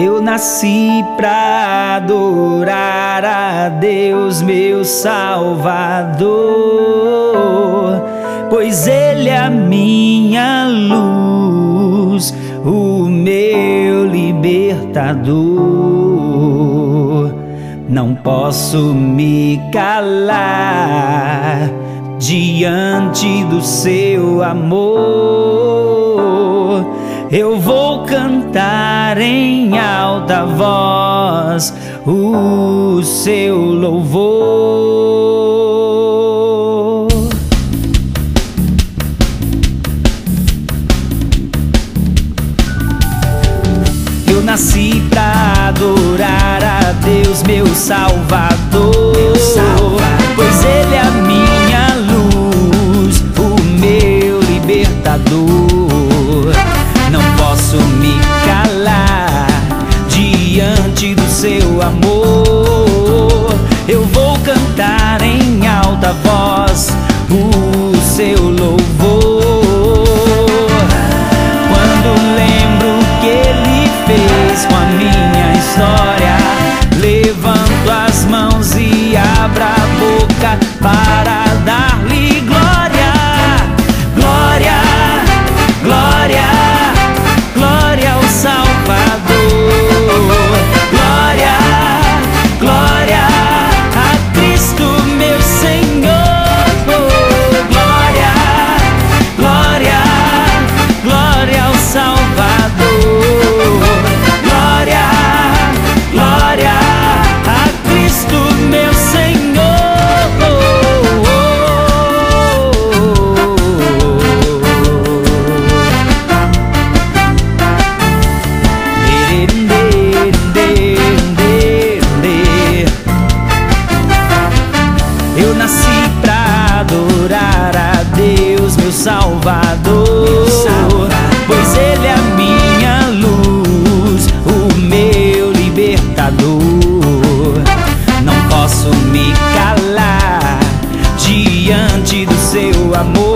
Eu nasci pra adorar a Deus, meu Salvador, pois Ele é a minha luz, o meu libertador. Não posso me calar diante do seu amor. Eu vou cantar em alta voz o seu louvor. Eu nasci pra adorar a Deus, meu Salvador. Meu Salvador. Pois Ele é a minha luz, o meu libertador. Seu amor. Eu vou cantar em alta voz. Salvador, pois Ele é a minha luz, o meu libertador. Não posso me calar diante do seu amor.